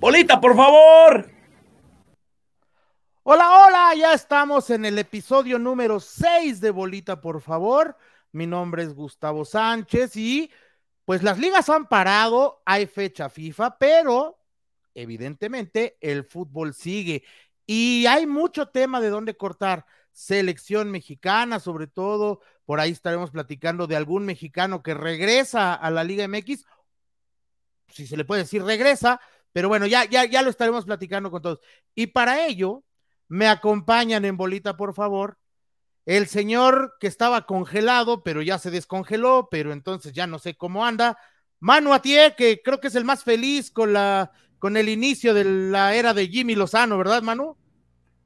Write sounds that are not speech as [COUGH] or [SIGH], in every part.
Bolita, por favor. Hola, hola, ya estamos en el episodio número 6 de Bolita, por favor. Mi nombre es Gustavo Sánchez y pues las ligas han parado, hay fecha FIFA, pero evidentemente el fútbol sigue y hay mucho tema de dónde cortar. Selección mexicana, sobre todo, por ahí estaremos platicando de algún mexicano que regresa a la Liga MX, si se le puede decir regresa, pero bueno, ya, ya, ya lo estaremos platicando con todos. Y para ello, me acompañan en bolita, por favor, el señor que estaba congelado, pero ya se descongeló, pero entonces ya no sé cómo anda. Manu Atié, que creo que es el más feliz con la con el inicio de la era de Jimmy Lozano, ¿verdad, Manu?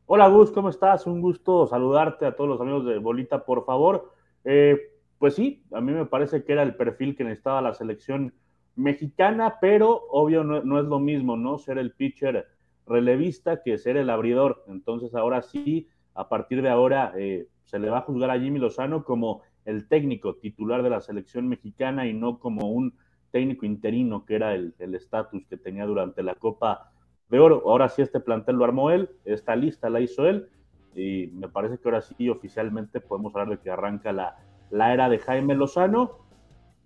Hola Gus, ¿cómo estás? Un gusto saludarte a todos los amigos de Bolita, por favor. Eh, pues sí, a mí me parece que era el perfil que necesitaba la selección mexicana, pero obvio no, es lo mismo, ¿no? Ser el pitcher relevista que ser el abridor. Entonces ahora sí, a partir de ahora eh, se le va a juzgar a Jimmy Lozano como el técnico titular de la selección mexicana y no como un técnico interino que era el estatus que tenía durante la Copa de oro. Ahora sí este plantel lo armó él, esta lista la hizo él y me parece que ahora sí oficialmente podemos hablar de que arranca la, la era de Jaime Lozano,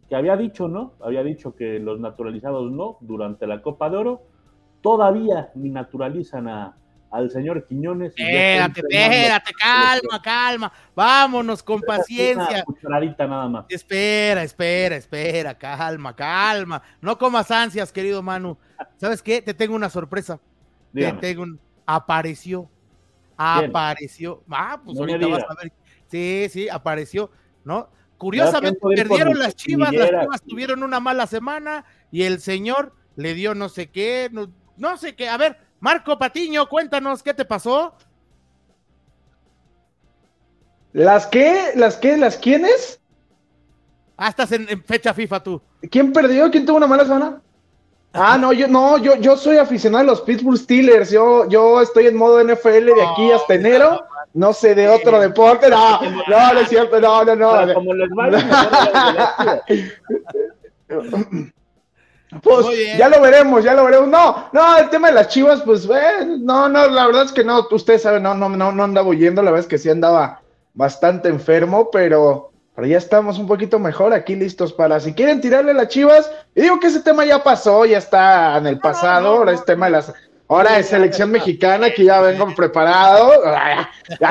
que había dicho, ¿no? Había dicho que los naturalizados no durante la Copa de Oro. Todavía ni naturalizan a, al señor Quiñones. Espérate, espérate, calma, calma. Vámonos con paciencia. nada más. Espera, espera, espera, calma, calma. No comas ansias, querido Manu. ¿Sabes qué? Te tengo una sorpresa. Te tengo un... Apareció. Apareció. Ah, pues ahorita vas a ver. Sí, sí, apareció, ¿no? Curiosamente perdieron las chivas, las chivas tuvieron una mala semana y el señor le dio no sé qué, no, no sé qué. A ver, Marco Patiño, cuéntanos qué te pasó. ¿Las qué? ¿Las qué? ¿Las quiénes? Ah, estás en, fecha FIFA tú. ¿Quién perdió? ¿Quién tuvo una mala semana? Ah, no, yo no, yo, yo soy aficionado a los Pittsburgh Steelers. Yo, yo estoy en modo NFL de aquí hasta enero. No sé de otro deporte. No, no, no es cierto. No, no, no. Como los Pues ya lo veremos, ya lo veremos. No, no, el tema de las chivas, pues, eh, no, no, la verdad es que no, ustedes saben, no, no, no, no andaba huyendo, la verdad es que sí andaba bastante enfermo, pero, pero ya estamos un poquito mejor aquí listos para, si quieren tirarle las chivas, y digo que ese tema ya pasó, ya está en el pasado, ahora es tema de las Ahora es selección mexicana que ya vengo preparado.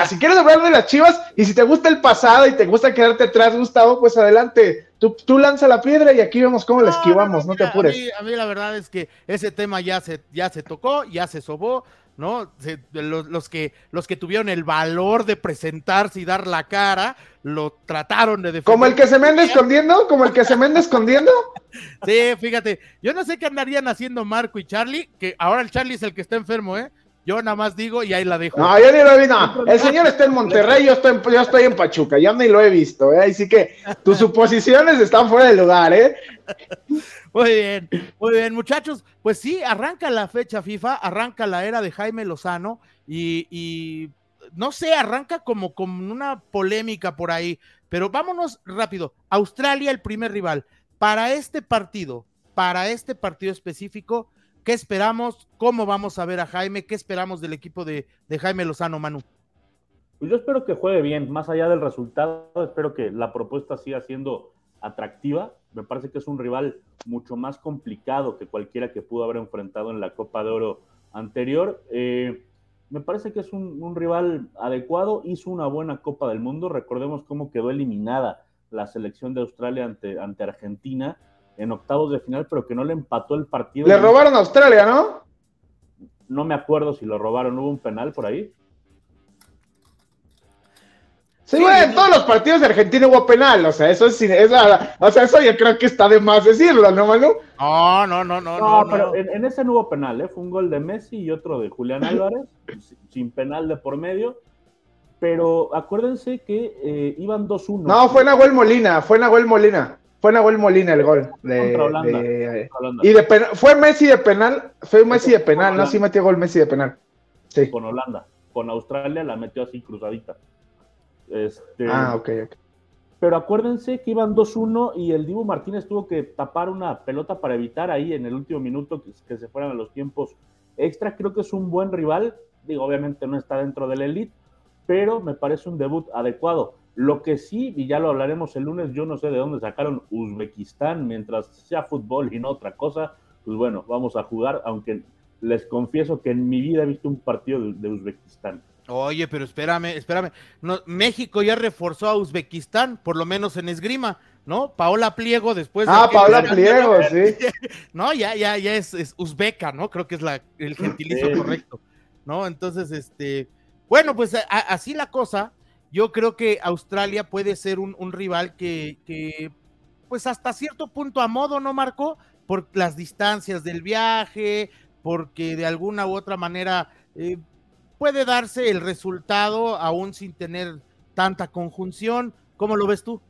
si quieres hablar de las chivas y si te gusta el pasado y te gusta quedarte atrás, Gustavo, pues adelante. Tú, tú lanza la piedra y aquí vemos cómo la esquivamos, no, te apures. A mí, la verdad es que ese tema ya se, ya se tocó, ya se sobó. ¿No? los, que, los que tuvieron el valor de presentarse y dar la cara, lo trataron de defender. ¿Como el que se me anda escondiendo? ¿Como el que se me anda escondiendo? sí, fíjate, yo no sé qué andarían haciendo Marco y Charlie, que ahora el Charlie es el que está enfermo, ¿eh? Yo nada más digo y ahí la dejo. No, yo ni lo he visto. El señor está en Monterrey, yo estoy en, yo estoy en Pachuca, ya ni lo he visto. ¿eh? Así que tus suposiciones están fuera de lugar, ¿eh? Muy bien, muy bien, muchachos. Pues sí, arranca la fecha FIFA, arranca la era de Jaime Lozano y, no sé, arranca como con una polémica por ahí, pero vámonos rápido. Australia, el primer rival. Para este partido, para este partido específico, ¿qué esperamos? ¿Cómo vamos a ver a Jaime? ¿Qué esperamos del equipo de, Jaime Lozano, Manu? Pues yo espero que juegue bien, más allá del resultado, espero que la propuesta siga siendo atractiva. Me parece que es un rival mucho más complicado que cualquiera que pudo haber enfrentado en la Copa de Oro anterior. Eh, me parece que es un, rival adecuado, hizo una buena Copa del Mundo. Recordemos cómo quedó eliminada la selección de Australia ante, ante Argentina en octavos de final, pero que no le empató el partido. Le robaron a Australia, ¿no? No me acuerdo si lo robaron, hubo un penal por ahí. Sí, güey, en todos los partidos de Argentina hubo penal, o sea, eso es, o sea, eso yo creo que está de más decirlo, ¿no, Manu? No, no, no, no. No, pero En, ese no hubo penal, ¿eh? Fue un gol de Messi y otro de Julián Álvarez, sin penal de por medio. Pero acuérdense que eh, iban 2-1. No, fue Nahuel Molina, fue Nahuel Molina. Fue Nahuel Molina el gol. De, contra Holanda. Y de penal, fue Messi de penal, fue Messi de penal, ¿no? Sí metió gol Messi de penal. Sí. Con Holanda. Con Australia la metió así cruzadita. Este, ah, ok, ok. pero acuérdense que iban 2-1 y el Dibu Martínez tuvo que tapar una pelota para evitar ahí en el último minuto que, se fueran a los tiempos extra. Creo que es un buen rival, digo, obviamente no está dentro del elite, pero me parece un debut adecuado. Lo que sí, y ya lo hablaremos el lunes, yo no sé de dónde sacaron Uzbekistán mientras sea fútbol y no otra cosa, pues bueno, vamos a jugar, aunque les confieso que en mi vida he visto un partido de Uzbekistán. Oye, pero espérame, espérame. No, México ya reforzó a Uzbekistán, por lo menos en esgrima, ¿no? Paola Pliego después. Ah, Paola Pliego, sí. [LAUGHS] no, ya, ya, ya es, es, uzbeca, ¿no? Creo que es la, el gentilicio correcto, ¿no? Entonces, este, bueno, pues así la cosa. Yo creo que Australia puede ser un, un rival que, que, pues hasta cierto punto a modo, ¿no, Marco? Por las distancias del viaje, porque de alguna u otra manera eh, puede darse el resultado aún sin tener tanta conjunción. ¿Cómo lo ves tú?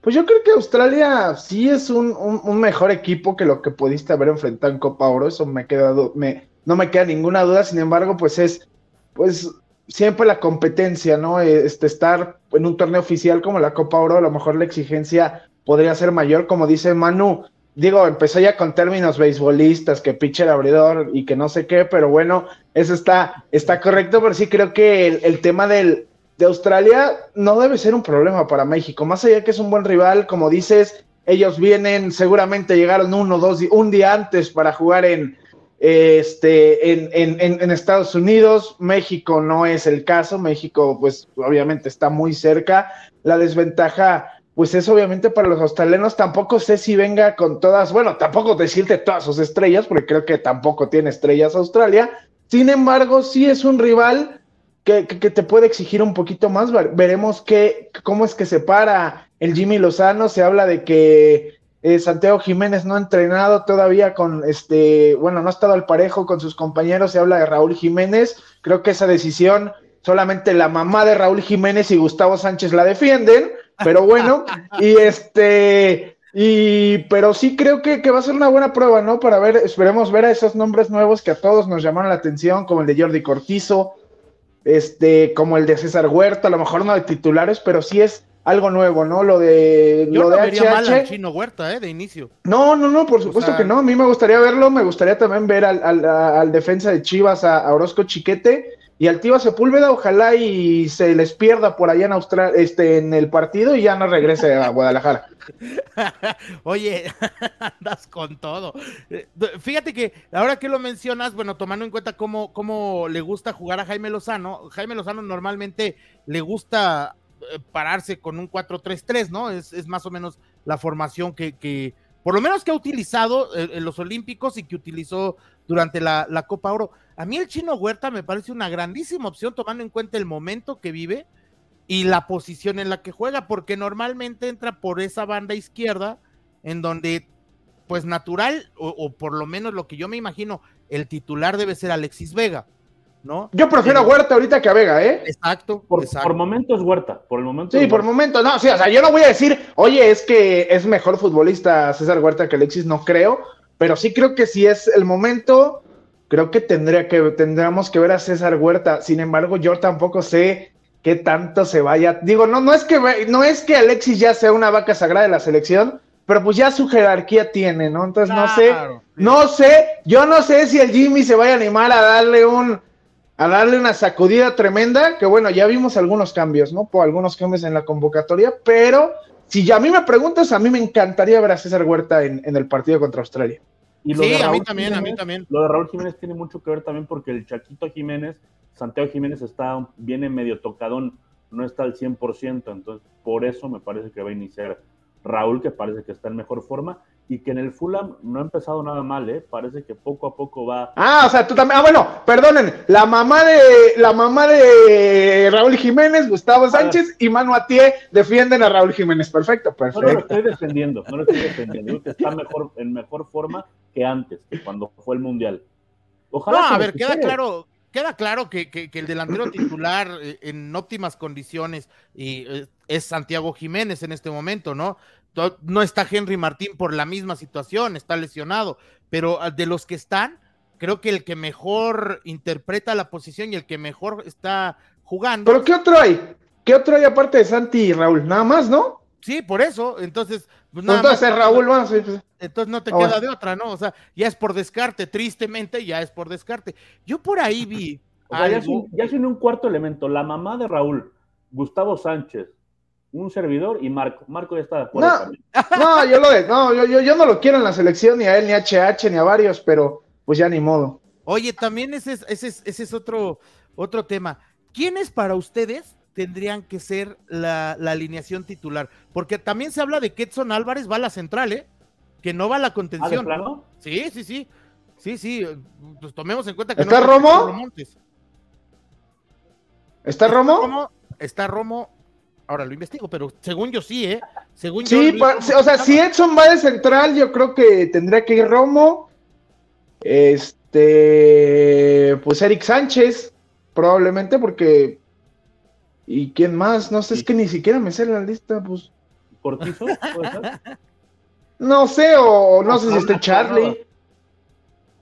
Pues yo creo que Australia sí es un, mejor equipo que lo que pudiste haber enfrentado en Copa Oro, eso me queda, me, no me queda ninguna duda, sin embargo, pues es, pues siempre la competencia, ¿no? Este, estar en un torneo oficial como la Copa Oro, a lo mejor la exigencia podría ser mayor, como dice Manu, digo, empezó ya con términos beisbolistas, que pitcher abridor y que no sé qué, pero bueno, eso está, está correcto, pero sí creo que el, tema del, de Australia no debe ser un problema para México, más allá que es un buen rival, como dices, ellos vienen, seguramente llegaron uno, dos, un día antes para jugar en, este, en, en, en, Estados Unidos, México no es el caso, México pues obviamente está muy cerca, la desventaja pues es obviamente para los australianos. Tampoco sé si venga con todas, bueno, tampoco decirte todas sus estrellas, porque creo que tampoco tiene estrellas Australia. Sin embargo, sí es un rival que, te puede exigir un poquito más. Veremos qué, cómo es que se para el Jimmy Lozano. Se habla de que eh, Santiago Jiménez no ha entrenado todavía con este, bueno, no ha estado al parejo con sus compañeros. Se habla de Raúl Jiménez. Creo que esa decisión solamente la mamá de Raúl Jiménez y Gustavo Sánchez la defienden pero bueno, y este, y, pero sí creo que, va a ser una buena prueba, ¿no? Para ver, esperemos ver a esos nombres nuevos que a todos nos llamaron la atención, como el de Jordi Cortizo, este, como el de César Huerta, a lo mejor no de titulares, pero sí es algo nuevo, ¿no? Lo de Yo lo no de vería mal al Chino Huerta, ¿eh? De inicio. No, no, no, por supuesto que no. A mí me gustaría verlo. Me gustaría también ver al, al, al defensa de Chivas, a Orozco Chiquete y Altiva Sepúlveda, ojalá y se les pierda por allá en Australia, este, en el partido y ya no regrese a Guadalajara. [LAUGHS] Oye, [LAUGHS] andas con todo. Fíjate que ahora que lo mencionas, bueno, tomando en cuenta cómo, cómo le gusta jugar a Jaime Lozano, Jaime Lozano normalmente le gusta eh, pararse con un 4-3-3, ¿no? Es, es, más o menos la formación que, que, por lo menos que ha utilizado eh, en los Olímpicos y que utilizó durante la, la Copa Oro a mí el chino Huerta me parece una grandísima opción tomando en cuenta el momento que vive y la posición en la que juega, porque normalmente entra por esa banda izquierda en donde, pues natural, o, por lo menos lo que yo me imagino, el titular debe ser Alexis Vega, ¿no? Yo prefiero a Huerta ahorita que a Vega, ¿eh? Exacto. Por, por momentos Huerta, por el momento. Sí, por momentos, no, sí, o sea, yo no voy a decir, oye, es que es mejor futbolista César Huerta que Alexis, no creo, pero sí creo que si es el momento creo que tendría que tendríamos que ver a César Huerta. Sin embargo, yo tampoco sé qué tanto se vaya. Digo, no, no es que no es que Alexis ya sea una vaca sagrada de la selección, pero pues ya su jerarquía tiene, ¿no? Entonces no sé, no sé, yo no sé si el Jimmy se vaya a animar a darle un a darle una sacudida tremenda, que bueno, ya vimos algunos cambios, ¿no? Por algunos cambios en la convocatoria, pero si a mí me preguntas, a mí me encantaría ver a César Huerta en el partido contra Australia. Y lo sí, de a mí también, a mí también. Lo de Raúl Jiménez tiene mucho que ver también porque el Chaquito Jiménez, Santiago Jiménez está, viene medio tocadón, no está al 100%, entonces por eso me parece que va a iniciar Raúl, que parece que está en mejor forma, y que en el Fulham no ha empezado nada mal, ¿eh? Parece que poco a poco va. Ah, o sea, tú también. Ah, bueno, perdonen. La mamá de la mamá de Raúl Jiménez, Gustavo ah. Sánchez y Manu Atié defienden a Raúl Jiménez. Perfecto, perfecto. No, lo estoy defendiendo, no lo estoy defendiendo. Digo que está mejor, en mejor forma que antes, que cuando fue el Mundial. Ojalá. No, a ver, queda claro, queda claro que, que, el delantero titular eh, en óptimas condiciones y, eh, es Santiago Jiménez en este momento, ¿no? No está Henry Martín por la misma situación, está lesionado, pero ah, de los que están, creo que el que mejor interpreta la posición y el que mejor está jugando. ¿Pero qué otro hay? ¿Qué otro hay aparte de Santi y Raúl? Nada más, ¿no? Sí, por eso. Entonces, pues nada entonces Raúl, bueno, sí, pues. Entonces no te ah, queda de otra, ¿no? O sea, ya es por descarte, tristemente ya es por descarte. Yo por ahí vi. ya, es un, cuarto elemento. La mamá de Raúl, Gustavo Sánchez, un servidor y Marco. Marco ya está de acuerdo. No, no yo, lo de, no yo, yo, no lo quiero en la selección, ni a él, ni a HH, ni a varios, pero pues ya ni modo. Oye, también ese es, ese es, ese es otro, otro tema. ¿Quiénes para ustedes tendrían que ser la, alineación titular? Porque también se habla de que Edson Álvarez va a la central, ¿eh? Que no va a la contención. ¿Ah, sí, sí, sí. Sí, sí. Pues tomemos en cuenta que ¿Está Romo? ¿Está Romo? Está Romo. Ahora lo investigo, pero según yo sí, ¿eh? Según sí, o sea, si Edson va de central, yo creo que tendría que ir Romo. Este, pues Eric Sánchez, probablemente, porque ¿Y quién más? No sé, es que ni siquiera me sé la lista, pues. ¿Cortizo? no sé, o no sé si esté Charlie.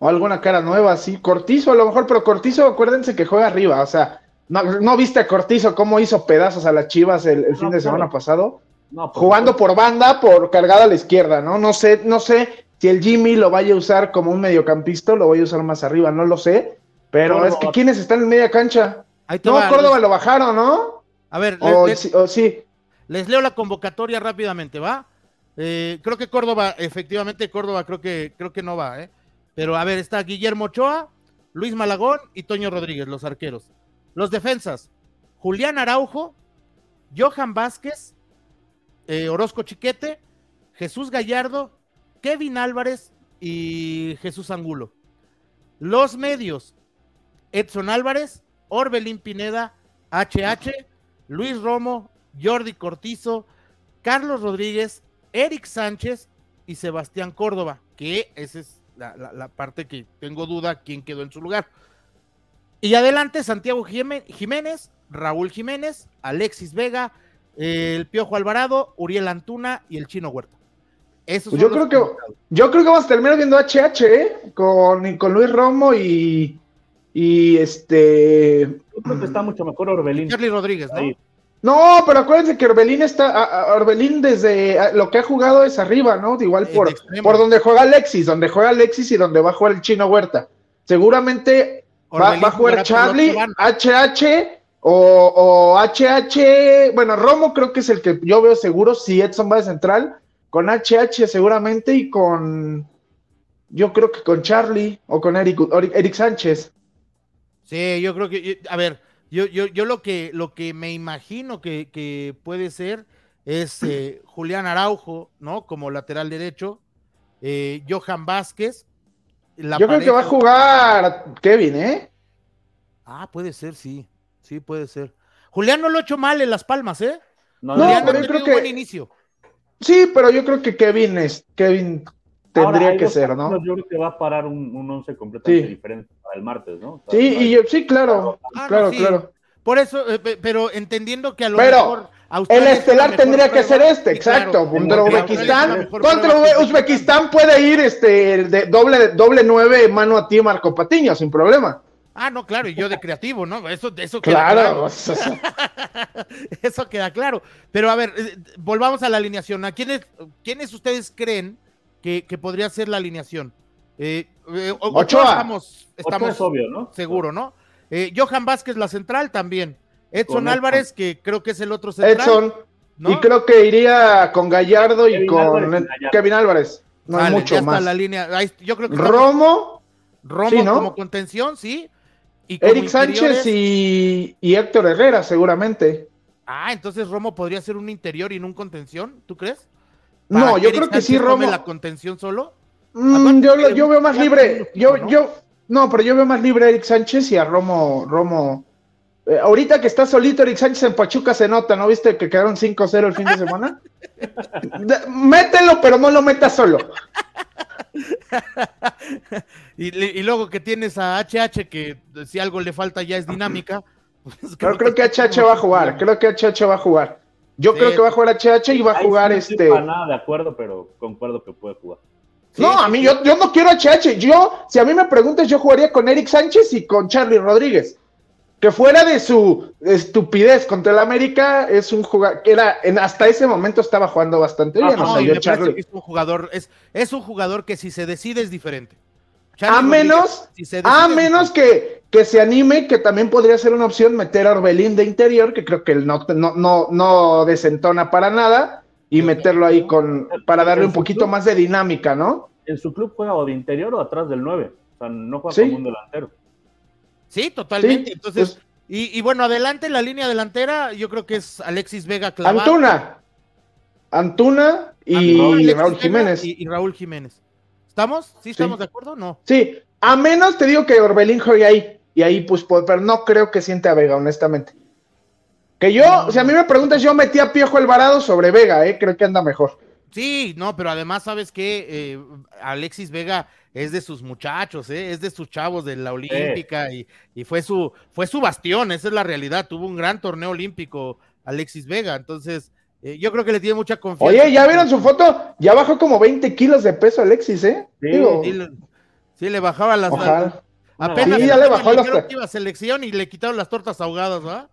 O alguna cara nueva, sí. Cortizo a lo mejor, pero Cortizo, acuérdense que juega arriba, o sea, no, viste a Cortizo cómo hizo pedazos a las Chivas el, fin de semana pasado. No, jugando por banda, por cargada a la izquierda, ¿no? No sé, no sé si el Jimmy lo vaya a usar como un mediocampista, lo voy a usar más arriba, no lo sé. Pero es que ¿quiénes están en media cancha? no, Córdoba lo bajaron, ¿no? A ver, les, sí, les leo la convocatoria rápidamente, ¿va? Eh, creo que Córdoba, efectivamente, Córdoba creo que, creo que no va, ¿eh? Pero a ver, está Guillermo Ochoa, Luis Malagón y Toño Rodríguez, los arqueros. Los defensas, Julián Araujo, Johan Vázquez, eh, Orozco Chiquete, Jesús Gallardo, Kevin Álvarez y Jesús Angulo. Los medios, Edson Álvarez, Orbelín Pineda, HH, Luis Romo, Jordi Cortizo, Carlos Rodríguez, Eric Sánchez y Sebastián Córdoba, que esa es la, parte que tengo duda quién quedó en su lugar. Y adelante Santiago Jiménez, Raúl Jiménez, Alexis Vega, el Piojo Alvarado, Uriel Antuna y el Chino Huerta. Pues yo, creo que, yo creo que vamos a terminar viendo HH ¿eh? con, con Luis Romo y, y este. Yo creo que está mucho mejor Orbelín. Charlie Rodríguez, ¿no? No, pero acuérdense que Orbelín está, Orbelín desde lo que ha jugado es arriba, ¿no? Igual por, por donde juega Alexis, donde juega Alexis y donde va a jugar el Chino Huerta. Seguramente va, a jugar Charlie, HH o, o, HH, bueno, Romo creo que es el que yo veo seguro, si Edson va de central, con HH seguramente y con, yo creo que con Charlie o con Eric, Eric Sánchez. Sí, yo creo que, a ver, yo, yo, yo lo que lo que me imagino que, puede ser es eh, Julián Araujo, ¿no? Como lateral derecho, eh, Johan Vázquez. Yo creo que va a jugar Kevin, ¿eh? Ah, puede ser, sí, sí, puede ser. Julián no lo ha hecho mal en Las Palmas, ¿eh? No, pero yo creo que... buen inicio. Sí, pero yo creo que Kevin es, Kevin tendría que ser, ¿no? Yo creo que va a parar un, un once completamente diferente para el martes, ¿no? sí, y yo, sí, claro, claro, claro. Por eso, eh, pero entendiendo que a lo pero, el estelar tendría que ser este, exacto. contra Uzbekistán, contra Uzbekistán puede ir este de doble, doble nueve mano a ti, Marco Patiño, sin problema. Ah, no, claro, y yo de creativo, ¿no? Eso, eso queda claro. [LAUGHS] eso queda claro. Pero a ver, eh, volvamos a la alineación. ¿A quiénes, quiénes ustedes creen que, podría ser la alineación. Eh, eh Ochoa. Estamos, estamos obvio, ¿no? Seguro, ¿no? Eh, Johan Vázquez, la central también. Edson Álvarez, que creo que es el otro central. Edson. Y creo que iría con Gallardo y con Kevin Álvarez. No hay mucho más. la línea. Yo creo que Romo. Romo como contención, sí. Y Eric Sánchez y, y, Héctor Herrera, seguramente. Ah, entonces Romo podría ser un interior y no un contención, ¿tú crees? No, yo creo que sí, Romo. la contención solo? Mm, yo, veo más libre. Yo, ¿no? yo, no, pero yo veo más libre a Eric Sánchez y a Romo. Romo. Eh, ahorita que está solito Eric Sánchez en Pachuca se nota, ¿no viste que quedaron 5-0 el fin de semana? mételo, pero no lo metas solo. [LAUGHS] y, luego que tienes a HH, que si algo le falta ya es dinámica. [LAUGHS] Pues creo, creo que HH va a jugar, creo que HH va a jugar. Yo creo que va a jugar HH y va a jugar este. No nada de acuerdo, pero concuerdo que puede jugar. no, a mí yo, yo no quiero HH. Yo, si a mí me preguntas, yo jugaría con Eric Sánchez y con Charlie Rodríguez. Que fuera de su estupidez contra el América, es un jugador que era, en, hasta ese momento estaba jugando bastante bien. No, o sea, yo me Charlie- parece que es un jugador, es, es un jugador que si se decide es diferente. a menos, Rodríguez, si se decide a menos que, que se anime, que también podría ser una opción meter a Orbelín de interior, que creo que él no, no, no, no desentona para nada, y meterlo ahí con, para darle un poquito más de dinámica, ¿no? En su club juega o de interior o atrás del 9. O sea, no juega Sí. como un delantero. Sí, totalmente. Sí, Entonces, pues- y, y bueno, adelante la línea delantera, yo creo que es Alexis Vega clavado. Antuna. Antuna y Alexis Raúl Jiménez. Y, y Raúl Jiménez. ¿Estamos? ¿Sí estamos de acuerdo? No. Sí, a menos te digo que Orbelín juegue ahí. Y ahí, pues, po- pero no creo que siente a Vega, honestamente. Que yo, No. si a mí me preguntas, yo metí a Piejo Alvarado sobre Vega, ¿eh? Creo que anda mejor. Sí, no, pero además, ¿sabes qué? Alexis Vega es de sus muchachos, ¿eh? es de sus chavos de la Olímpica y, y fue, su, fue su bastión, esa es la realidad. Tuvo un gran torneo olímpico Alexis Vega, entonces eh, yo creo que le tiene mucha confianza. Oye, ¿ya vieron su foto? Ya bajó como 20 kilos de peso Alexis, ¿eh? Sí, Digo, Sí, le, sí, le bajaba las. ojalá. Apenas Sí, ya le bajó las- dijeron que iba a selección y le quitaron las tortas ahogadas, ¿va?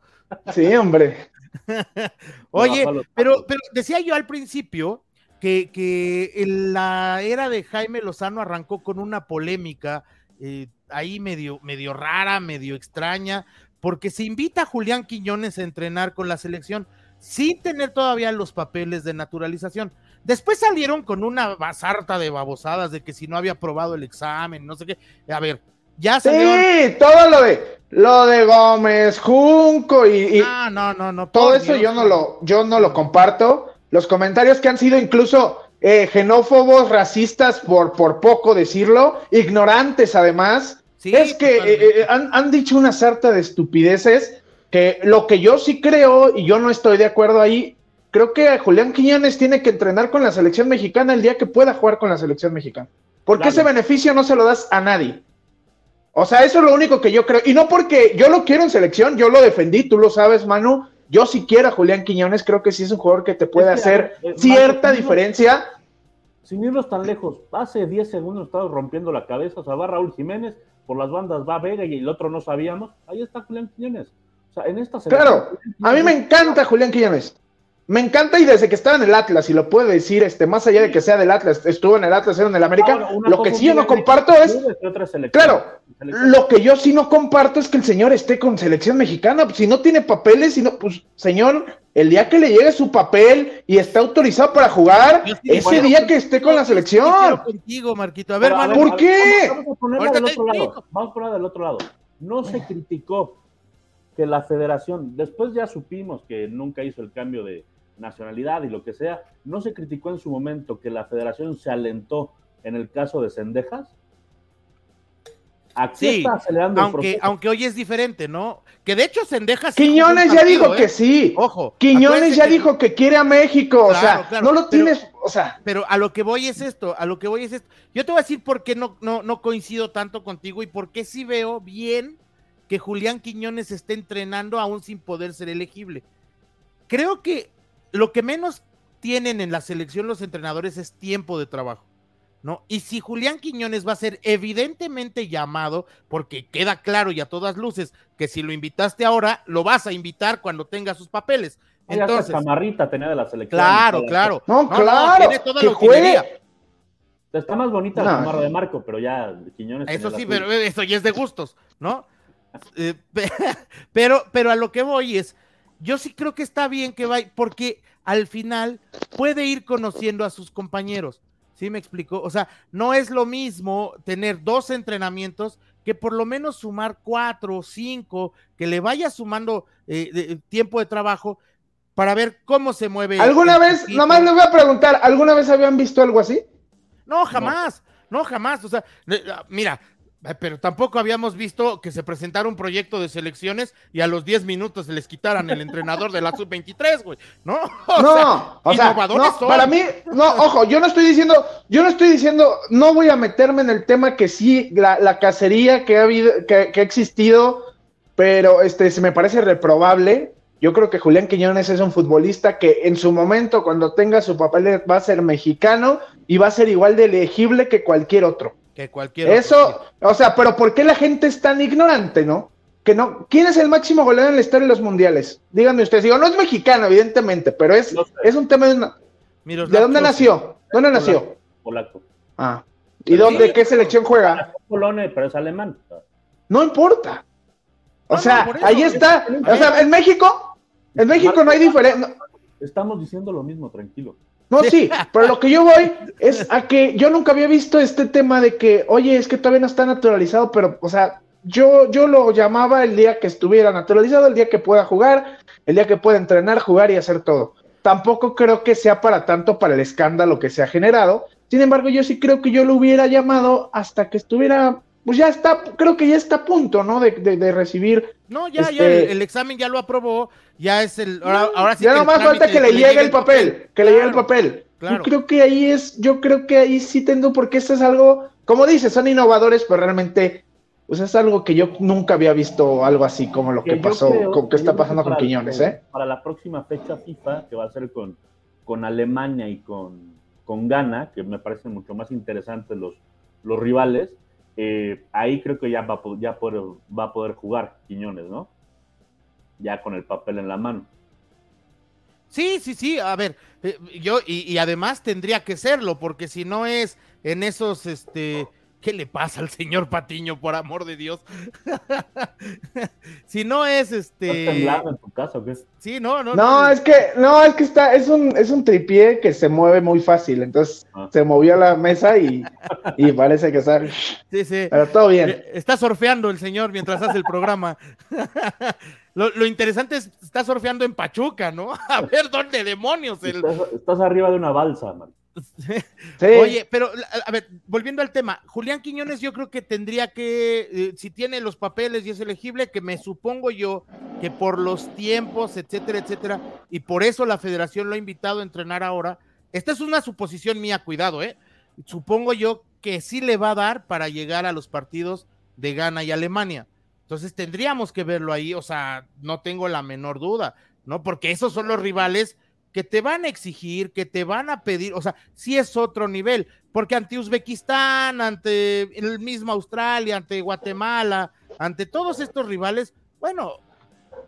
Sí, hombre. [LAUGHS] Oye, pero, pero decía yo al principio que, que en la era de Jaime Lozano arrancó con una polémica eh, ahí medio, medio rara, medio extraña, porque se invita a Julián Quiñones a entrenar con la selección sin tener todavía los papeles de naturalización. Después salieron con una basarta de babosadas de que si no había aprobado el examen, no sé qué. A ver, ya salieron. Sí, todo lo de lo de Gómez, Junco y, y No, no, no, no. todo eso yo no lo, yo no lo comparto. Los comentarios que han sido incluso eh, xenófobos, racistas, por, por poco decirlo, ignorantes además. Sí, es que eh, eh, han, han dicho una sarta de estupideces que lo que yo sí creo, y yo no estoy de acuerdo ahí, creo que Julián Quiñones tiene que entrenar con la selección mexicana el día que pueda jugar con la selección mexicana. Porque Claro. ese beneficio no se lo das a nadie. O sea, eso es lo único que yo creo. Y no porque yo lo quiero en selección, yo lo defendí, tú lo sabes, Manu. Yo si quiero a Julián Quiñones, creo que sí es un jugador que te puede Es que, a hacer ver, cierta diferencia. Sin irnos tan lejos, hace 10 segundos estaba rompiendo la cabeza. O sea, va Raúl Jiménez, por las bandas va Vega y el otro no sabíamos. Ahí está Julián Quiñones. O sea, en esta Claro, a mí me encanta Julián Quiñones. Me encanta y desde que estaba en el Atlas, y lo puedo decir, este, más allá de que sea del Atlas, estuvo en el Atlas, era en el América, Ahora, lo que sí yo no comparto es, claro, lo que yo sí no comparto es que el señor esté con selección mexicana, si no tiene papeles, si no, pues, señor, el día que le llegue su papel y está autorizado para jugar, sí ese día que esté con la selección. contigo, Marquito. A ver, Pero, a Manu, ver, ¿por a ver, qué? Vamos, vamos a del otro lado. Vamos a ponerla del otro lado. No se criticó que la federación, después ya supimos que nunca hizo el cambio de nacionalidad y lo que sea, no se criticó en su momento que la federación se alentó en el caso de Cendejas. Aquí Sí, está acelerando el aunque, proceso. aunque hoy es diferente, ¿no? Que de hecho Sendejas. Quiñones ya dijo que sí. Ojo. Quiñones ya que- dijo que quiere a México, o sea, claro, no lo pero- tienes, o sea, Pero a lo que voy es esto, a lo que voy es esto. Yo te voy a decir por qué no, no, no coincido tanto contigo y por qué sí veo bien que Julián Quiñones esté entrenando aún sin poder ser elegible. Creo que lo que menos tienen en la selección los entrenadores es tiempo de trabajo. ¿No? Y si Julián Quiñones va a ser evidentemente llamado, porque queda claro y a todas luces que si lo invitaste ahora, lo vas a invitar cuando tenga sus papeles. Entonces, camarita tenía de la selección. claro, claro. no, claro, tiene toda que juegue. Está más bonita la No. chamarra de Marco, pero ya Quiñones. Eso sí, pero eso ya es de gustos, ¿no? Eh, [LAUGHS] pe- pero, pero a lo que voy es, yo sí creo que está bien que vaya, porque al final puede ir conociendo a sus compañeros. ¿Sí me explico? O sea, no es lo mismo tener dos entrenamientos que por lo menos sumar cuatro o cinco, que le vaya sumando eh, de- tiempo de trabajo para ver cómo se mueve. ¿Alguna vez, nomás les voy a preguntar, ¿alguna vez habían visto algo así? No, jamás, no, jamás. O sea, ah, mira, pero tampoco habíamos visto que se presentara un proyecto de selecciones y a los 10 minutos se les quitaran el entrenador de la sub-23, güey, ¿no? O no, sea, o sea, no, son. para mí, no, ojo, yo no estoy diciendo, yo no estoy diciendo, no voy a meterme en el tema que sí, la, la cacería que ha habido, que, que ha existido, pero este, se me parece reprobable. Yo creo que Julián Quiñones es un futbolista que en su momento, cuando tenga su papel, va a ser mexicano y va a ser igual de elegible que cualquier otro. Que cualquier otro, Eso, o sea, pero ¿por qué la gente es tan ignorante, no? que no. ¿Quién es el máximo goleador en la historia de los mundiales? Díganme ustedes. Digo, no es mexicano, evidentemente, pero es, No sé. es un tema de una. Miroslav ¿De dónde Klose. nació? ¿Dónde nació? Polaco. Ah. ¿Y dónde? ¿Qué selección juega? Polonia, pero es alemán. No importa. O No, sea, no, por eso. ahí está. O sea, en México, en México no hay diferencia. Estamos diciendo lo mismo, tranquilo. No, sí, pero lo que yo voy [LAUGHS] es a que yo nunca había visto este tema de que, oye, es que todavía no está naturalizado, pero, o sea, yo, yo lo llamaba el día que estuviera naturalizado, el día que pueda jugar, el día que pueda entrenar, jugar y hacer todo. Tampoco creo que sea para tanto para el escándalo que se ha generado. Sin embargo, yo sí creo que yo lo hubiera llamado hasta que estuviera, pues ya está, creo que ya está a punto, ¿no? De, de- de recibir. No, ya, Este- ya el, el examen ya lo aprobó, ya es el. Ahora, ahora sí ya nomás falta que le llegue el papel, que le llegue el papel. claro. Yo creo que ahí es, yo creo que ahí sí tengo, porque esto es algo, como dices, son innovadores, pero realmente, pues es algo que yo nunca había visto algo así como lo que pasó, creo- como que está pasando con Quiñones, ¿eh? Para la próxima fecha FIFA, que va a ser con, con Alemania y con, con Ghana, que me parecen mucho más interesantes los, los rivales, eh, ahí creo que ya, va, ya poder- va a poder jugar Quiñones, ¿no? Ya con el papel en la mano. Sí, sí, sí, a ver, eh, yo, y además tendría que serlo, porque si no es en esos, este, ¿qué le pasa al señor Patiño, por amor de Dios? [LAUGHS] si no es, ¿Estás este, en tu casa o qué? sí, no, no, No, es que, no, es que está, es un, es un tripié que se mueve muy fácil, entonces Ah. se movió la mesa y, [LAUGHS] y parece que está, sí, sí. pero todo bien. Eh, Está surfeando el señor mientras hace el programa. [LAUGHS] lo, lo interesante es, está surfeando en Pachuca, ¿no? A ver dónde demonios. El... Estás, estás arriba de una balsa, man. [LAUGHS] Sí. Oye, pero a a ver, volviendo al tema, Julián Quiñones yo creo que tendría que, eh, si tiene los papeles y es elegible, que me supongo yo que por los tiempos, etcétera, etcétera, y por eso la federación lo ha invitado a entrenar ahora. Esta es una suposición mía, cuidado, ¿eh? Supongo yo que sí le va a dar para llegar a los partidos de Ghana y Alemania. Entonces tendríamos que verlo ahí, o sea, no tengo la menor duda, ¿no? Porque esos son los rivales que te van a exigir, que te van a pedir, o sea, sí es otro nivel, porque ante Uzbekistán, ante el mismo Australia, ante Guatemala, ante todos estos rivales, bueno,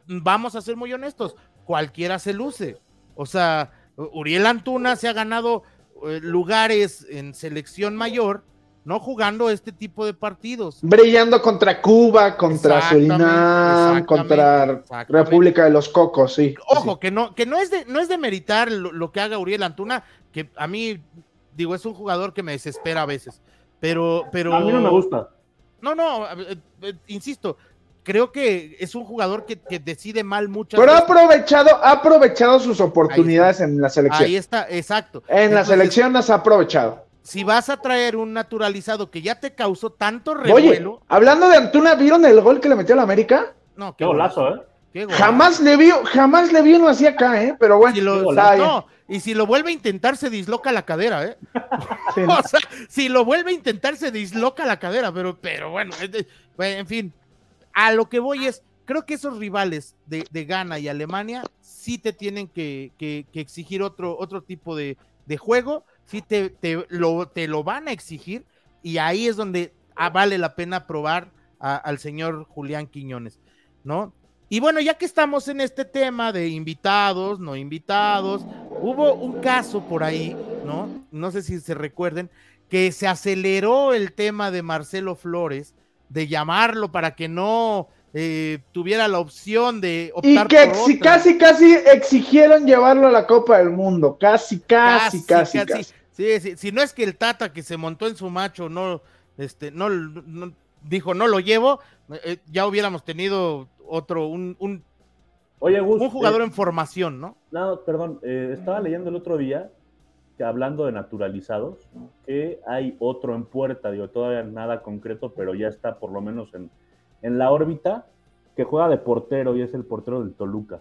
vamos a ser muy honestos, cualquiera se luce. O sea, Uriel Antuna se ha ganado eh, lugares en selección mayor, no jugando este tipo de partidos. Brillando contra Cuba, contra Exactamente, Surinam, exactamente, contra exactamente. República de los Cocos, sí. Ojo, que no, que no es de, no es de meritar lo, lo que haga Uriel Antuna, que a mí, digo, es un jugador que me desespera a veces. Pero, pero. A mí no me gusta. No, no, eh, eh, insisto, creo que es un jugador que, que decide mal muchas Pero ha veces. aprovechado, ha aprovechado sus oportunidades en la selección. Ahí está, exacto. En la selección las ha aprovechado. Si vas a traer un naturalizado que ya te causó tanto Oye, revuelo. hablando de Antuna, ¿vieron el gol que le metió a la América? no, Qué golazo, ¿eh? qué golazo. Jamás le vio, jamás le vio uno así acá, ¿eh? Pero bueno, Si lo- no, y si lo vuelve a intentar, se disloca la cadera, ¿eh? [LAUGHS] Sí, ¿no? [LAUGHS] O sea, si lo vuelve a intentar, se disloca la cadera, pero, pero bueno, es de- bueno, en fin, a lo que voy es, creo que esos rivales de, de Ghana y Alemania sí te tienen que, que- que exigir otro, otro tipo de, de juego, sí te, te lo, te lo van a exigir, y ahí es donde ah, vale la pena probar a- al señor Julián Quiñones, ¿no? Y bueno, ya que estamos en este tema de invitados, no invitados, hubo un caso por ahí, ¿no? No sé si se recuerden, que se aceleró el tema de Marcelo Flores, de llamarlo para que no eh, tuviera la opción de Y que por otra. casi, casi exigieron llevarlo a la Copa del Mundo. Casi, casi, casi, casi. Sí, sí, si no es que el Tata que se montó en su macho no, este, no, no- dijo no lo llevo, eh, ya hubiéramos tenido otro, un, un, Oye, Gus. un jugador eh, en formación, ¿no? No, perdón, eh, estaba leyendo el otro día que hablando de naturalizados, que hay otro en puerta, digo, todavía nada concreto, pero ya está por lo menos en, en la órbita, que juega de portero y es el portero del Toluca.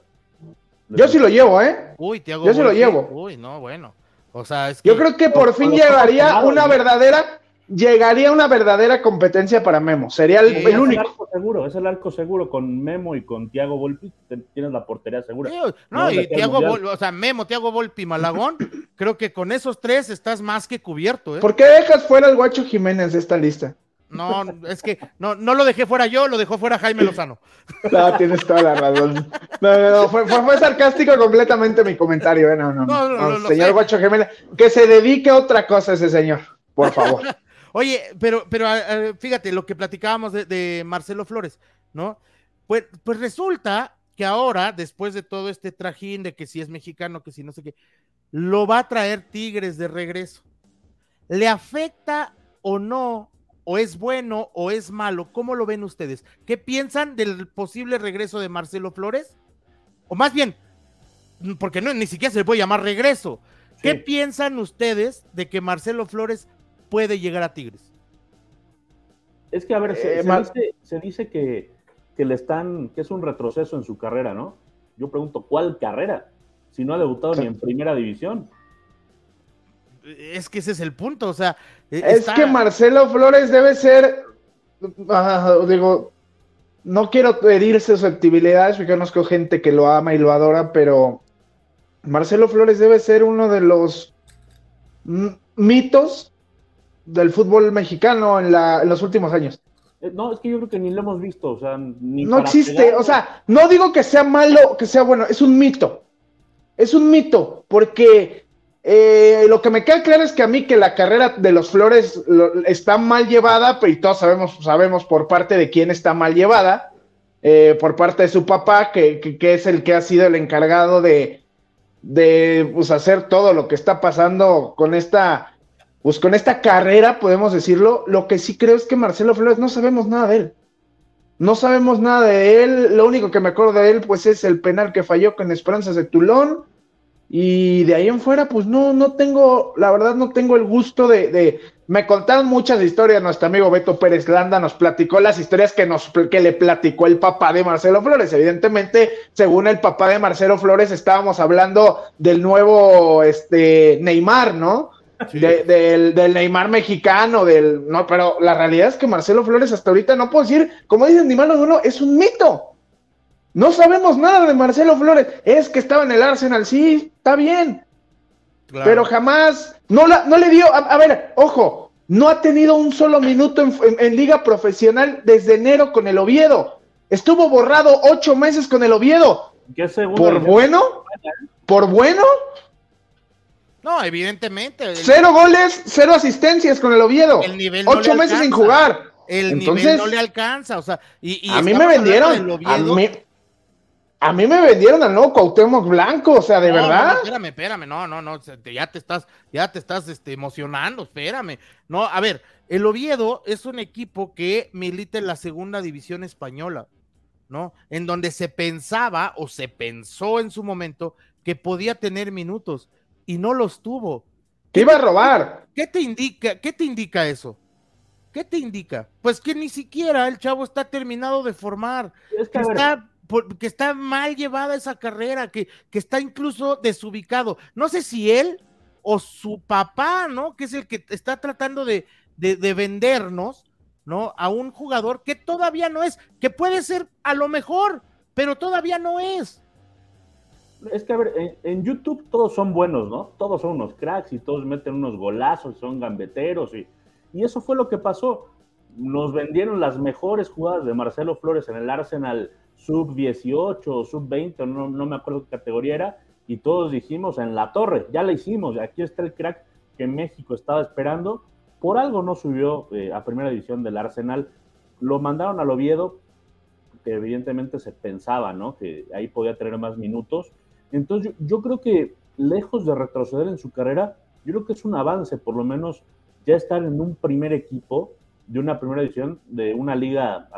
Yo sí lo llevo, ¿eh? Uy, Thiago Yo se lo llevo. Uy, no, bueno. O sea, es que Yo creo que por fin llegaría una verdadera, llegaría una verdadera competencia para Memo. Sería el, Sí, el Es el único. arco seguro, es el arco seguro con Memo y con Tiago Volpi, tienes la portería segura. No, y aquí al Thiago Mundial. Vol, o sea, Memo, Thiago Volpi, Malagón, creo que con esos tres estás más que cubierto, ¿eh? ¿Por qué dejas fuera al Guacho Jiménez de esta lista? No, es que no, no lo dejé fuera yo, lo dejó fuera Jaime Lozano. No, tienes toda la razón. No, no, no, fue, fue, sarcástico completamente mi comentario, ¿eh? No, no, no. no, no señor Guacho Gemela, que se dedique a otra cosa ese señor, por favor. [LAUGHS] Oye, pero, pero fíjate, lo que platicábamos de, de Marcelo Flores, ¿no? Pues, pues resulta que ahora, después de todo este trajín de que si es mexicano, que si no sé qué, lo va a traer Tigres de regreso. ¿Le afecta o no? ¿O es bueno o es malo? ¿Cómo lo ven ustedes? ¿Qué piensan del posible regreso de Marcelo Flores? O más bien, porque no, ni siquiera se le puede llamar regreso. ¿Qué piensan ustedes de que Marcelo Flores puede llegar a Tigres? Es que, a ver, se, eh, dice, que, que, le están, que es un retroceso en su carrera, ¿no? Yo pregunto, ¿cuál carrera? Si no ha debutado ni en primera división es que ese es el punto, o sea. E-, es que Marcelo Flores debe ser, digo, no quiero herir susceptibilidades, porque conozco gente que lo ama y lo adora, pero Marcelo Flores debe ser uno de los mitos del fútbol mexicano en, los últimos años. Eh, no, es que yo creo que ni lo hemos visto, o sea, ni No existe, o sea, no digo que sea malo, que sea bueno, es un mito. Es un mito, porque eh, lo que me queda claro es que a mí que la carrera de los Flores está mal llevada, y todos sabemos, sabemos por parte de quién está mal llevada, eh, por parte de su papá, que, es el que ha sido el encargado de, de pues, hacer todo lo que está pasando con esta, pues con esta carrera, podemos decirlo. Lo que sí creo es que Marcelo Flores no sabemos nada de él. No sabemos nada de él. Lo único que me acuerdo de él, pues, es el penal que falló con Esperanzas de Tulón y de ahí en fuera, pues no, no tengo, la verdad no tengo el gusto de, me contaron muchas historias, nuestro amigo Beto Pérez Landa nos platicó las historias que, nos, que le platicó el papá de Marcelo Flores. Evidentemente, según el papá de Marcelo Flores, estábamos hablando del nuevo este, Neymar, ¿no? del, del, Neymar mexicano, del, no, pero la realidad es que Marcelo Flores hasta ahorita no puedo decir, como dicen ni malo de uno, es un mito. No sabemos nada de Marcelo Flores. Es que estaba en el Arsenal, sí, está bien. Pero jamás, no, la, no le dio, a, ver, ojo, no ha tenido un solo minuto en, liga profesional desde enero con el Oviedo. Estuvo borrado ocho meses con el Oviedo. ¿Por bueno? ¿Por bueno? No, evidentemente. Cero goles, cero asistencias con el Oviedo. ocho meses sin jugar. El nivel no le alcanza, o sea, y, a mí me vendieron, a mí, a mí me vendieron al nuevo Cuauhtémoc Blanco, o sea, de verdad. No, espérame, espérame, no, no, no, ya te estás, ya te estás este, emocionando, espérame. No, a ver, el Oviedo es un equipo que milita en la segunda división española, ¿no? En donde se pensaba o se pensó en su momento que podía tener minutos y no los tuvo. ¿Qué iba a robar? ¿Qué te indica, qué te indica eso? ¿Qué te indica? Pues que ni siquiera el chavo está terminado de formar. está que está mal llevada esa carrera, que, que está incluso desubicado. No sé si él o su papá, ¿no? Que es el que está tratando de, de, vendernos, ¿no? A un jugador que todavía no es, que puede ser a lo mejor, pero todavía no es. Es que, a ver, en, YouTube todos son buenos, ¿no? Todos son unos cracks y todos meten unos golazos, son gambeteros y, y eso fue lo que pasó. Nos vendieron las mejores jugadas de Marcelo Flores en el Arsenal sub 18 o sub 20, no, no me acuerdo qué categoría era, y todos dijimos en la torre, ya la hicimos, aquí está el crack que México estaba esperando, por algo no subió eh, a primera división del Arsenal, lo mandaron al Oviedo, que evidentemente se pensaba, ¿no? Que ahí podía tener más minutos. Entonces yo, yo creo que lejos de retroceder en su carrera, yo creo que es un avance, por lo menos ya estar en un primer equipo de una primera división de una liga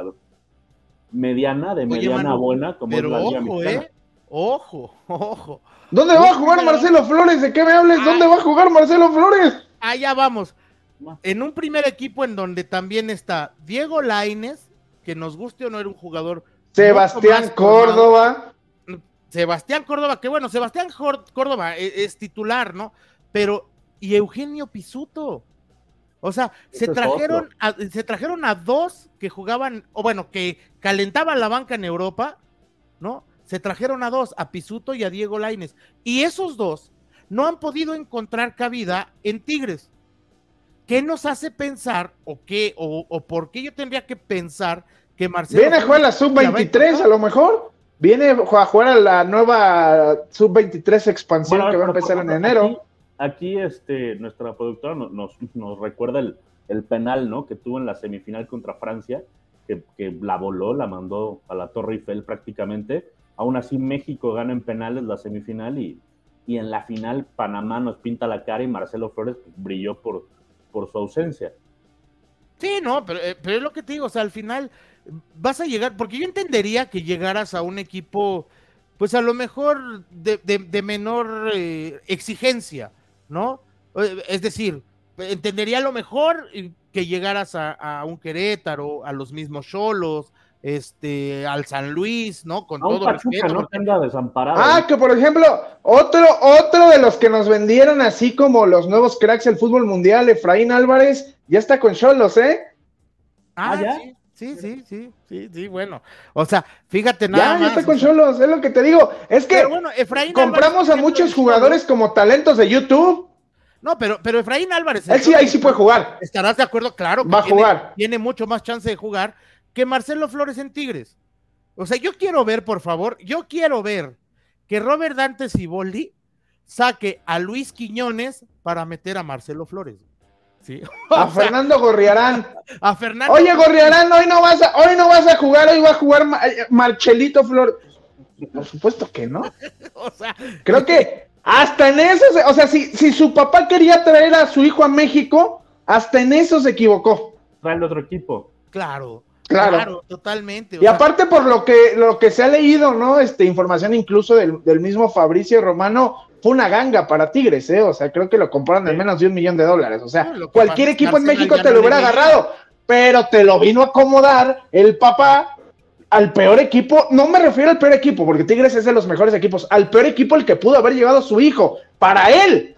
mediana, de mediana buena, como pero la ojo, ¿eh? Ojo, ojo. ¿Dónde va a jugar Marcelo Flores? ¿De qué me hables? ¿Dónde va a jugar Marcelo Flores? Allá vamos. En un primer equipo en donde también está Diego Laines, que nos guste o no era un jugador. Sebastián Córdoba. Sebastián Córdoba, que bueno, Sebastián Córdoba es, es, titular, ¿no? Pero, y Eugenio Pisuto. O sea, se trajeron, a, se trajeron a dos que jugaban, o bueno, que calentaban la banca en Europa, ¿no? Se trajeron a dos, a Pisuto y a Diego Laines. Y esos dos no han podido encontrar cabida en Tigres. ¿qué nos hace pensar o qué, o, o por qué yo tendría que pensar que Marcelo. Viene a jugar la sub-23 a lo mejor. Viene a jugar a la nueva sub-23 expansión Bueno, que va a pero, empezar en enero. Aquí, este, nuestra productora nos, nos, recuerda el, el penal, ¿no? Que tuvo en la semifinal contra Francia, que, que la voló, la mandó a la Torre Eiffel prácticamente. Aún así, México gana en penales la semifinal y, y en la final Panamá nos pinta la cara y Marcelo Flores pues, brilló por, por su ausencia. Sí, no, pero, eh, pero es lo que te digo, o sea, al final vas a llegar, porque yo entendería que llegaras a un equipo, pues a lo mejor de, de- de menor eh, exigencia, ¿no? Eh, Es decir, entendería a lo mejor que llegaras a, a un Querétaro, a los mismos Cholos, este, al San Luis, ¿no? Con todo Pachuca respeto. no desamparado. Ah, que por ejemplo, otro, otro de los que nos vendieron así como los nuevos cracks del fútbol mundial, Efraín Álvarez, ya está con Cholos, ¿eh? Ah, Ah, ¿ya? sí, sí, sí, sí, sí, sí, bueno. O sea, fíjate nada ya más. está o con sea, Cholos, es lo que te digo. Es que bueno, Efraín compramos Álvarez, a muchos jugadores como talentos de YouTube. No, pero, pero Efraín Álvarez. Él sí, ahí sí puede jugar. Estarás de acuerdo, claro. que Va a tiene, jugar. Tiene mucho más chance de jugar que Marcelo Flores en Tigres. O sea, yo quiero ver, por favor, yo quiero ver que Robert Dante Siboldi saque a Luis Quiñones para meter a Marcelo Flores. ¿Sí? [LAUGHS] A O sea, Fernando Gorriarán. a Fernando. Oye, Gorriarán, hoy no vas a, hoy no vas a jugar, hoy va a jugar eh, Marchelito Flor. Por supuesto que no. [LAUGHS] o sea, Creo que hasta en eso, se- o sea, si, si su papá quería traer a su hijo a México, hasta en eso se equivocó. Trae el otro equipo. claro. Claro. totalmente. o Y sea, aparte por lo que, lo que se ha leído, ¿no? Este, información incluso del, del mismo Fabricio Romano, fue una ganga para Tigres, ¿eh? O sea, creo que lo compraron en menos de un millón de dólares. O sea, No, cualquier equipo en México te lo hubiera agarrado, pero te lo vino a acomodar el papá al peor equipo. No me refiero al peor equipo, porque Tigres es de los mejores equipos. Al peor equipo el que pudo haber llevado a su hijo. Para él.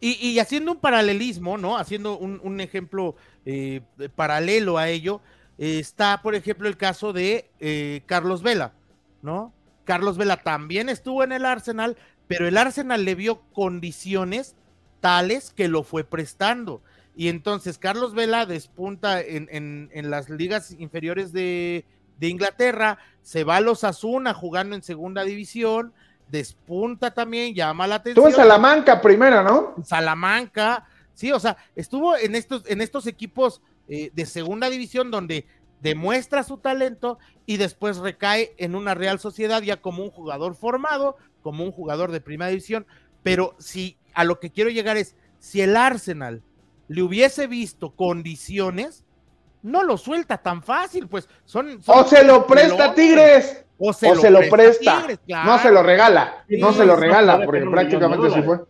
Y, y haciendo un paralelismo, ¿no? Haciendo un, un ejemplo eh, paralelo a ello, eh, está, por ejemplo, el caso de eh, Carlos Vela, ¿no? Carlos Vela también estuvo en el Arsenal, pero el Arsenal le vio condiciones tales que lo fue prestando. Y entonces Carlos Vela despunta en, en- en las ligas inferiores de, de Inglaterra, se va a los Asuna jugando en segunda división, despunta también, llama la atención. Estuvo en Salamanca primero, ¿no? Salamanca, sí, o sea, estuvo en estos, en estos equipos eh, de segunda división donde demuestra su talento y después recae en una Real Sociedad ya como un jugador formado, como un jugador de primera división, pero si a lo que quiero llegar es, si el Arsenal le hubiese visto condiciones, no lo suelta tan fácil, pues son... son O se lo presta. Tigres. O o se lo presta. Tigres, No se lo regala. No se lo regala, porque prácticamente sí fue.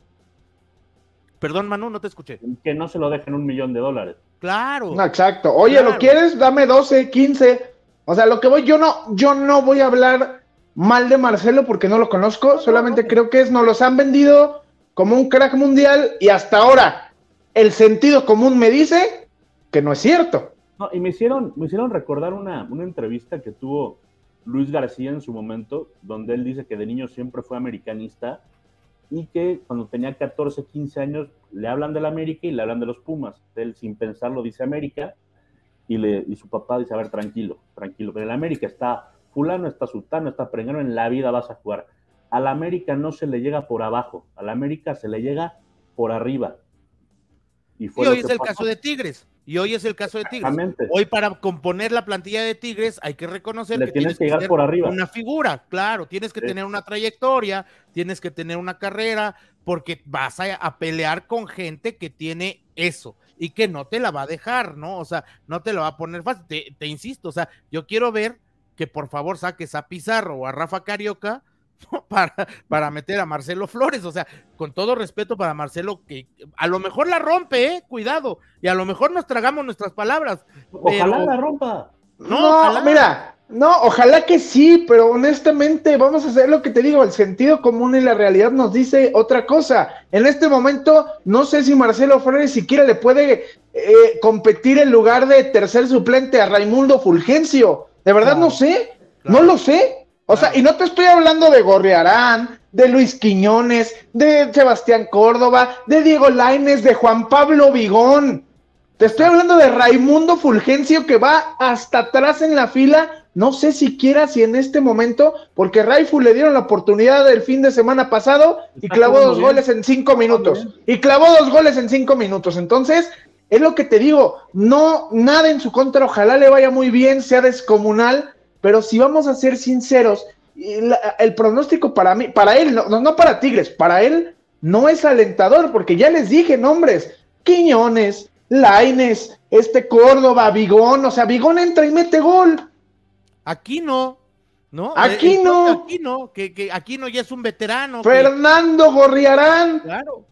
Perdón, Manu, no te escuché. Que no se lo dejen un millón de dólares. Claro. No, exacto. Oye, Claro. ¿lo quieres? Dame 12, 15. O sea, lo que voy, yo no, yo no voy a hablar mal de Marcelo porque no lo conozco, solamente creo que es, nos los han vendido como un crack mundial y hasta ahora el sentido común me dice que no es cierto. No, y me hicieron, me hicieron recordar una, una entrevista que tuvo Luis García en su momento, donde él dice que de niño siempre fue americanista y que cuando tenía 14, 15 años le hablan del América y le hablan de los Pumas. Él sin pensarlo dice América y, le, y su papá dice, a ver, tranquilo, tranquilo, que en el América está fulano, está sultano, está prengano, en la vida vas a jugar. Al América no se le llega por abajo, al América se le llega por arriba. Y, fue hoy es el pasó. caso de Tigres. Y hoy es el caso de Tigres. Hoy para componer la plantilla de Tigres hay que reconocer Le que tienes que llegar por arriba. una figura, claro, tienes que Sí. tener una trayectoria, tienes que tener una carrera, porque vas a, a pelear con gente que tiene eso y que no te la va a dejar, ¿no? O sea, no te la va a poner fácil. Te, te insisto, o sea, yo quiero ver que por favor saques a Pizarro o a Rafa Carioca [LAUGHS] para, para meter a Marcelo Flores, o sea, con todo respeto para Marcelo, que a lo mejor la rompe, ¿eh? Cuidado, y a lo mejor nos tragamos nuestras palabras. Ojalá pero- la rompa. No, No, ojalá. mira, no, ojalá que sí, pero honestamente vamos a hacer lo que te digo, el sentido común y la realidad nos dice otra cosa. En este momento, no sé si Marcelo Flores siquiera le puede eh, competir en lugar de tercer suplente a Raimundo Fulgencio. De verdad Claro, no sé, claro. no lo sé. O sea, y no te estoy hablando de Gorriarán, de Luis Quiñones, de Sebastián Córdoba, de Diego Laines, de Juan Pablo Vigón. Te estoy hablando de Raimundo Fulgencio que va hasta atrás en la fila. No sé siquiera si en este momento, porque Raifu le dieron la oportunidad del fin de semana pasado y clavó dos goles en cinco minutos. Y clavó dos goles en cinco minutos. Entonces, es lo que te digo, no, nada en su contra, ojalá le vaya muy bien, sea descomunal, pero si vamos a ser sinceros, el, pronóstico para mí, para él, no, no para Tigres, para él no es alentador, porque ya les dije nombres, Quiñones, Laines, este Córdoba, Vigón, o sea, Vigón entra y mete gol. Aquí no, ¿no? Aquí eh, no. Aquí no, que, que aquí no ya es un veterano. Fernando Gorriarán. Claro,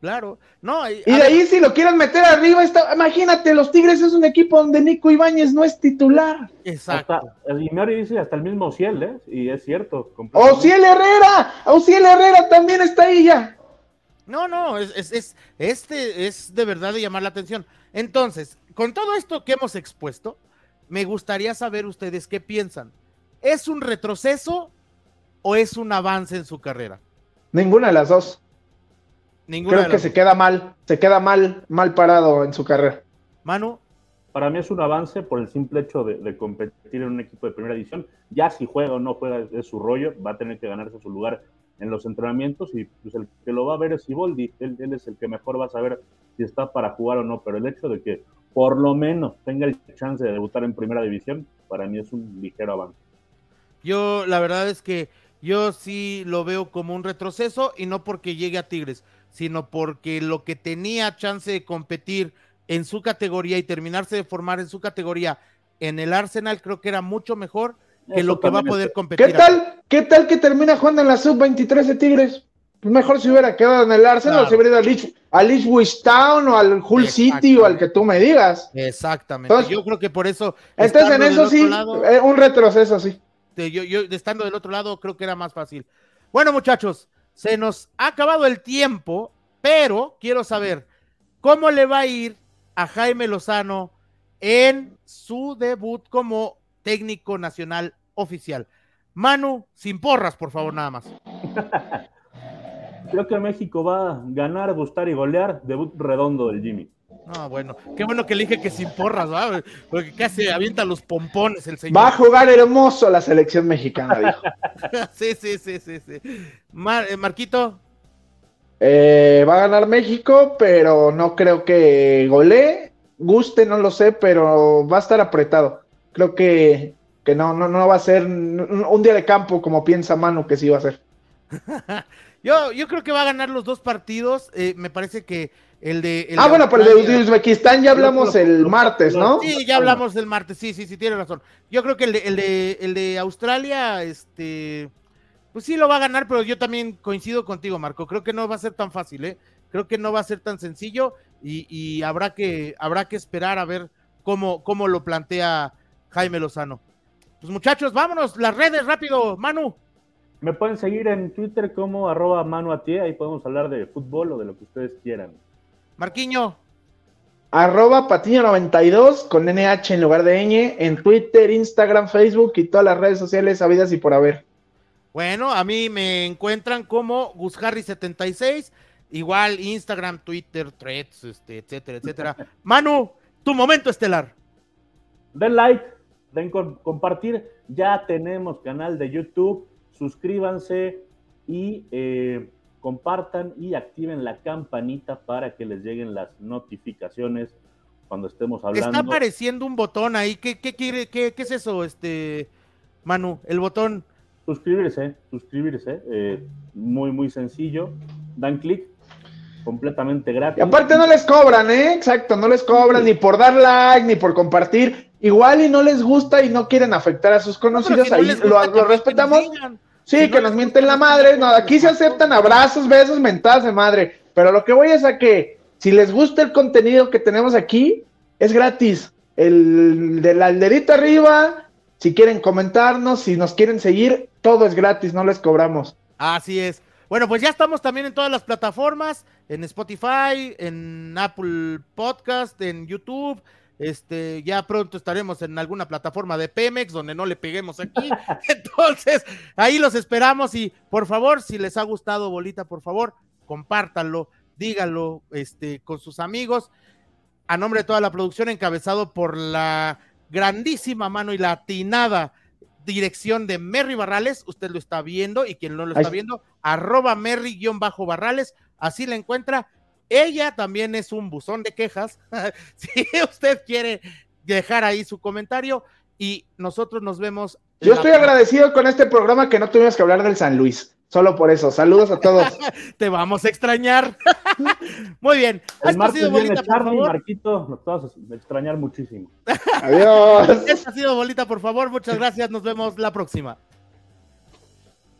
Claro, no. Y, de ahí si lo quieren meter arriba, está, imagínate, los Tigres es un equipo donde Nico Ibáñez no es titular. Exacto. y Mary dice hasta el mismo Ociel, ¿eh? Y es cierto. Ociel Herrera, Ociel Herrera también está ahí ya. No, no, es, es, es, este es de verdad de llamar la atención. Entonces, con todo esto que hemos expuesto, me gustaría saber ustedes qué piensan. ¿Es un retroceso o es un avance en su carrera? Ninguna de las dos. Creo que se queda mal, se queda mal, mal parado en su carrera. Manu. Para mí es un avance por el simple hecho de, competir en un equipo de primera división. Ya si juega o no juega es su rollo, va a tener que ganarse su lugar en los entrenamientos y pues el que lo va a ver es Iboldi, él, él es el que mejor va a saber si está para jugar o no, pero el hecho de que por lo menos tenga el chance de debutar en primera división, para mí es un ligero avance. Yo la verdad es que yo sí lo veo como un retroceso y no porque llegue a Tigres, sino porque lo que tenía chance de competir en su categoría y terminarse de formar en su categoría en el Arsenal, creo que era mucho mejor que lo que va a poder competir. ¿Qué tal? ¿Qué tal que termina jugando en la sub-23 de Tigres? Pues mejor si hubiera quedado en el Arsenal o si hubiera ido al Ipswich Town o al Hull City o al que tú me digas. Exactamente. yo creo que por eso. Entonces, en eso sí, eh, un retroceso, sí. Yo, yo, estando del otro lado, creo que era más fácil. Bueno, muchachos, se nos ha acabado el tiempo, pero quiero saber cómo le va a ir a Jaime Lozano en su debut como técnico nacional oficial. Manu, sin porras, por favor, nada más. [LAUGHS] Creo que México va a ganar, gustar y golear. Debut redondo del Jimmy. Ah, bueno. Qué bueno que elige que sin porras, ¿va? Porque casi avienta los pompones el señor. Va a jugar hermoso la selección mexicana, dijo. [LAUGHS] sí, sí, sí, sí, sí. Eh, Marquito. Eh, va a ganar México, pero no creo que golee. Guste, no lo sé, pero va a estar apretado. Creo que, que no, no, no va a ser un día de campo como piensa Manu que sí va a ser. [LAUGHS] yo, yo creo que va a ganar los dos partidos. Eh, me parece que el de. ah, bueno, pero el de Uzbekistán ya hablamos el martes, ¿no? Sí, ya hablamos el martes, sí, sí, sí, tiene razón. Yo creo que el de, el de, el de Australia, este. Pues sí lo va a ganar, pero yo también coincido contigo, Marco. Creo que no va a ser tan fácil, ¿eh? Creo que no va a ser tan sencillo y, habrá, que, habrá que esperar a ver cómo, cómo lo plantea Jaime Lozano. Pues muchachos, vámonos, las redes rápido, Manu. Me pueden seguir en Twitter como arroba Manu ahí podemos hablar de fútbol o de lo que ustedes quieran. Marquiño. Arroba Patiño92 con NH en lugar de ñ en Twitter, Instagram, Facebook y todas las redes sociales habidas y por haber. Bueno, a mí me encuentran como GusHarry76, igual Instagram, Twitter, Threads, este, etcétera, etcétera. [LAUGHS] Manu, tu momento estelar. Den like, den compartir. Ya tenemos canal de YouTube. Suscríbanse y eh, compartan y activen la campanita para que les lleguen las notificaciones cuando estemos hablando. Está apareciendo un botón ahí. ¿Qué, qué quiere? Qué, es eso, este Manu? El botón. Suscribirse, suscribirse. Eh, muy, muy sencillo. Dan clic. Completamente gratis. Y aparte no les cobran, ¿eh? Exacto, no les cobran ni por dar like, ni por compartir. Igual y no les gusta y no quieren afectar a sus conocidos, ahí lo respetamos. Sí, que nos mienten la madre. No, aquí se aceptan abrazos, besos, mentadas de madre. Pero lo que voy es a que si les gusta el contenido que tenemos aquí, es gratis. El de la dedito arriba, si quieren comentarnos, si nos quieren seguir, todo es gratis, no les cobramos. Así es. Bueno, pues ya estamos también en todas las plataformas, en Spotify, en Apple Podcast, en YouTube, Este, ya pronto estaremos en alguna plataforma de Pemex donde no le peguemos aquí. [LAUGHS] Entonces, ahí los esperamos y por favor, si les ha gustado Bolita, por favor, compártanlo, díganlo este, con sus amigos. A nombre de toda la producción, encabezado por la grandísima mano y la atinada dirección de Merry Barrales, usted lo está viendo y quien no lo está viendo, arroba Merry-Barrales, así la encuentra. Ella también es un buzón de quejas. [LAUGHS] si usted quiere dejar ahí su comentario y nosotros nos vemos. Yo estoy agradecido con este programa que no tuvimos que hablar del San Luis. Solo por eso. Saludos a [LAUGHS] todos. Te vamos a extrañar. [LAUGHS] Muy bien. El sido bolita, por favor. Marquito, nos vamos a extrañar muchísimo. Adiós. Esto ha sido bolita, por favor. Muchas gracias. Nos vemos la próxima.